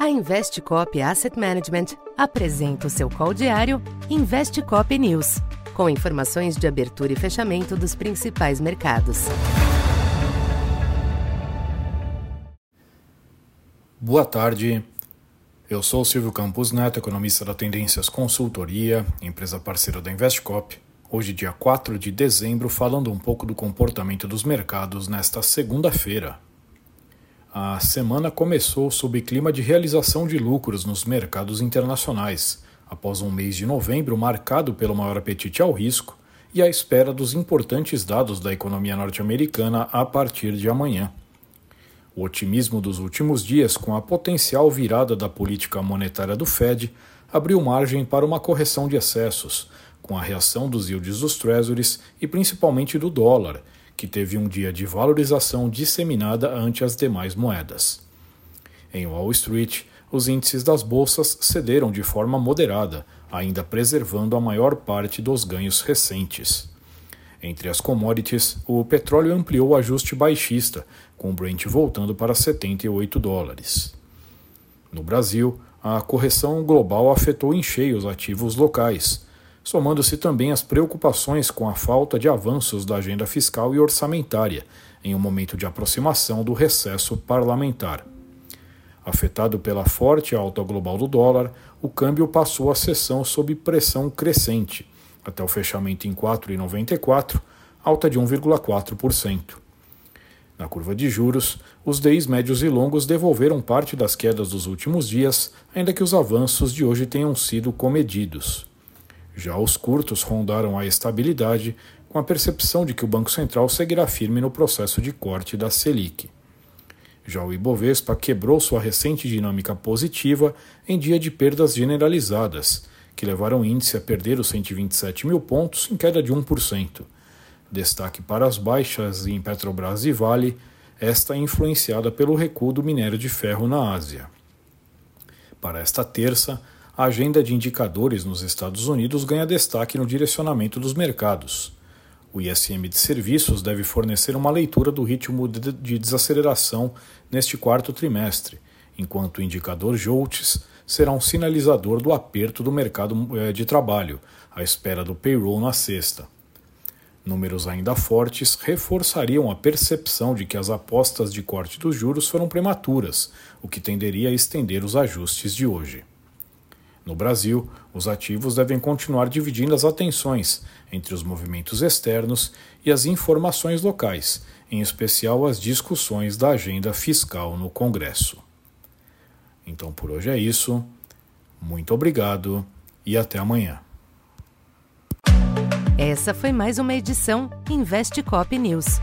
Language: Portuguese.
A Investcop Asset Management apresenta o seu call diário Investcop News, com informações de abertura e fechamento dos principais mercados. Boa tarde. Eu sou Silvio Campos Neto, economista da Tendências Consultoria, empresa parceira da Investcop. Hoje, dia 4 de dezembro, falando um pouco do comportamento dos mercados nesta segunda-feira. A semana começou sob clima de realização de lucros nos mercados internacionais, após um mês de novembro marcado pelo maior apetite ao risco e à espera dos importantes dados da economia norte-americana a partir de amanhã. O otimismo dos últimos dias, com a potencial virada da política monetária do Fed, abriu margem para uma correção de excessos, com a reação dos yields dos treasuries e principalmente do dólar, que teve um dia de valorização disseminada ante as demais moedas. Em Wall Street, os índices das bolsas cederam de forma moderada, ainda preservando a maior parte dos ganhos recentes. Entre as commodities, o petróleo ampliou o ajuste baixista, com o Brent voltando para 78 dólares. No Brasil, a correção global afetou em cheio os ativos locais, somando-se também as preocupações com a falta de avanços da agenda fiscal e orçamentária, em um momento de aproximação do recesso parlamentar. Afetado pela forte alta global do dólar, o câmbio passou a sessão sob pressão crescente, até o fechamento em 4,94, alta de 1,4%. Na curva de juros, os DIs médios e longos devolveram parte das quedas dos últimos dias, ainda que os avanços de hoje tenham sido comedidos. Já os curtos rondaram a estabilidade, com a percepção de que o Banco Central seguirá firme no processo de corte da Selic. Já o Ibovespa quebrou sua recente dinâmica positiva em dia de perdas generalizadas, que levaram o índice a perder os 127 mil pontos em queda de 1%. Destaque para as baixas em Petrobras e Vale, esta influenciada pelo recuo do minério de ferro na Ásia. Para esta terça, a agenda de indicadores nos Estados Unidos ganha destaque no direcionamento dos mercados. O ISM de serviços deve fornecer uma leitura do ritmo de desaceleração neste quarto trimestre, enquanto o indicador JOLTS será um sinalizador do aperto do mercado eh, de trabalho, à espera do payroll na sexta. Números ainda fortes reforçariam a percepção de que as apostas de corte dos juros foram prematuras, o que tenderia a estender os ajustes de hoje. No Brasil, os ativos devem continuar dividindo as atenções entre os movimentos externos e as informações locais, em especial as discussões da agenda fiscal no Congresso. Então por hoje é isso. Muito obrigado e até amanhã. Essa foi mais uma edição Investe Cop News.